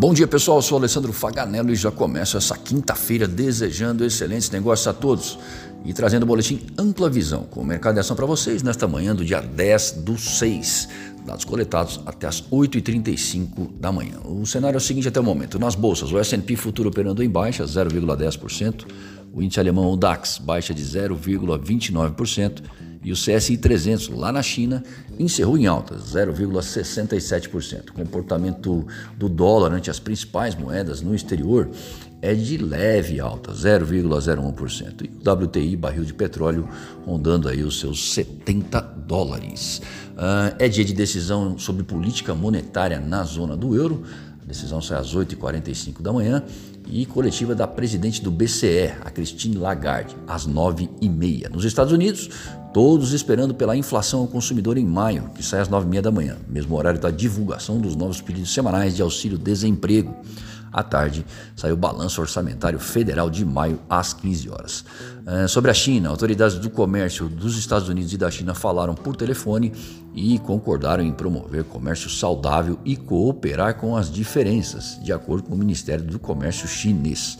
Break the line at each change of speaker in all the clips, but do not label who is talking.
Bom dia pessoal, eu sou Alessandro Faganello e já começo essa quinta-feira desejando excelentes negócios a todos e trazendo o boletim Ampla Visão com o mercado de ação para vocês nesta manhã do dia 10 do 6. Dados coletados até as 8h35 da manhã. O cenário é o seguinte até o momento. Nas bolsas, o S&P futuro operando em baixa, 0,10%. O índice alemão, o DAX, baixa de 0,29% e o CSI 300 lá na China encerrou em alta, 0,67%. O comportamento do dólar ante as principais moedas no exterior é de leve alta, 0,01%. E o WTI, barril de petróleo, rondando aí os seus 70 dólares. Uh, é dia de decisão sobre política monetária na zona do euro. A decisão sai às 8h45 da manhã e coletiva da presidente do BCE, a Christine Lagarde, às 9h30. Nos Estados Unidos, todos esperando pela inflação ao consumidor em maio, que sai às 9h30 da manhã, mesmo horário da divulgação dos novos pedidos semanais de auxílio-desemprego. À tarde, saiu o balanço orçamentário federal de maio às 15 horas. É, sobre a China, autoridades do comércio dos Estados Unidos e da China falaram por telefone e concordaram em promover comércio saudável e cooperar com as diferenças, de acordo com o Ministério do Comércio chinês.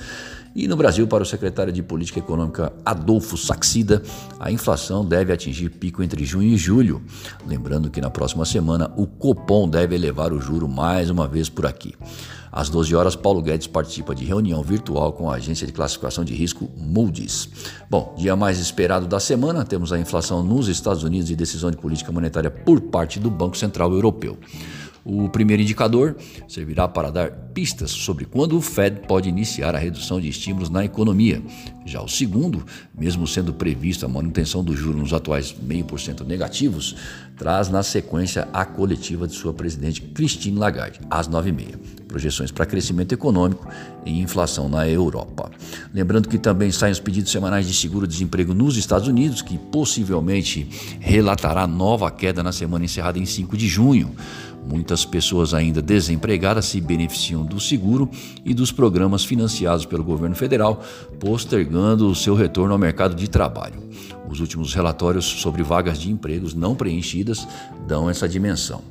E no Brasil, para o secretário de Política Econômica Adolfo Saxida, a inflação deve atingir pico entre junho e julho. Lembrando que na próxima semana o Copom deve elevar o juro mais uma vez por aqui. Às 12 horas, Paulo Guedes participa de reunião virtual com a agência de classificação de risco Moody's. Bom, dia mais esperado da semana, temos a inflação nos Estados Unidos e decisão de política monetária por parte do Banco Central Europeu. O primeiro indicador servirá para dar pistas sobre quando o Fed pode iniciar a redução de estímulos na economia. Já o segundo, mesmo sendo previsto a manutenção do juro nos atuais 0,5% negativos, traz na sequência a coletiva de sua presidente Christine Lagarde, às 9h30. Projeções para crescimento econômico e inflação na Europa. Lembrando que também saem os pedidos semanais de seguro-desemprego nos Estados Unidos, que possivelmente relatará nova queda na semana encerrada em 5 de junho. Muitas pessoas ainda desempregadas se beneficiam do seguro e dos programas financiados pelo governo federal, postergando o seu retorno ao mercado de trabalho. Os últimos relatórios sobre vagas de empregos não preenchidas dão essa dimensão.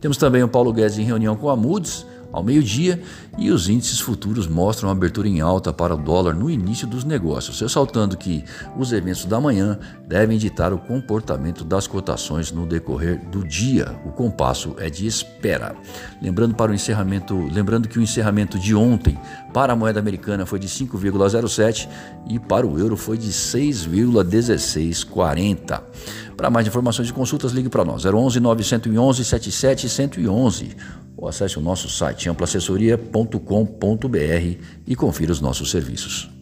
Temos também o Paulo Guedes em reunião com a Moody's ao meio-dia e os índices futuros mostram abertura em alta para o dólar no início dos negócios, ressaltando que os eventos da manhã devem ditar o comportamento das cotações no decorrer do dia. O compasso é de espera. Lembrando para o encerramento, lembrando que o encerramento de ontem para a moeda americana foi de 5,07 e para o euro foi de 6,1640. Para mais informações e consultas, ligue para nós 011 911 77 111 ou acesse o nosso site amplaassessoria.com.br e confira os nossos serviços.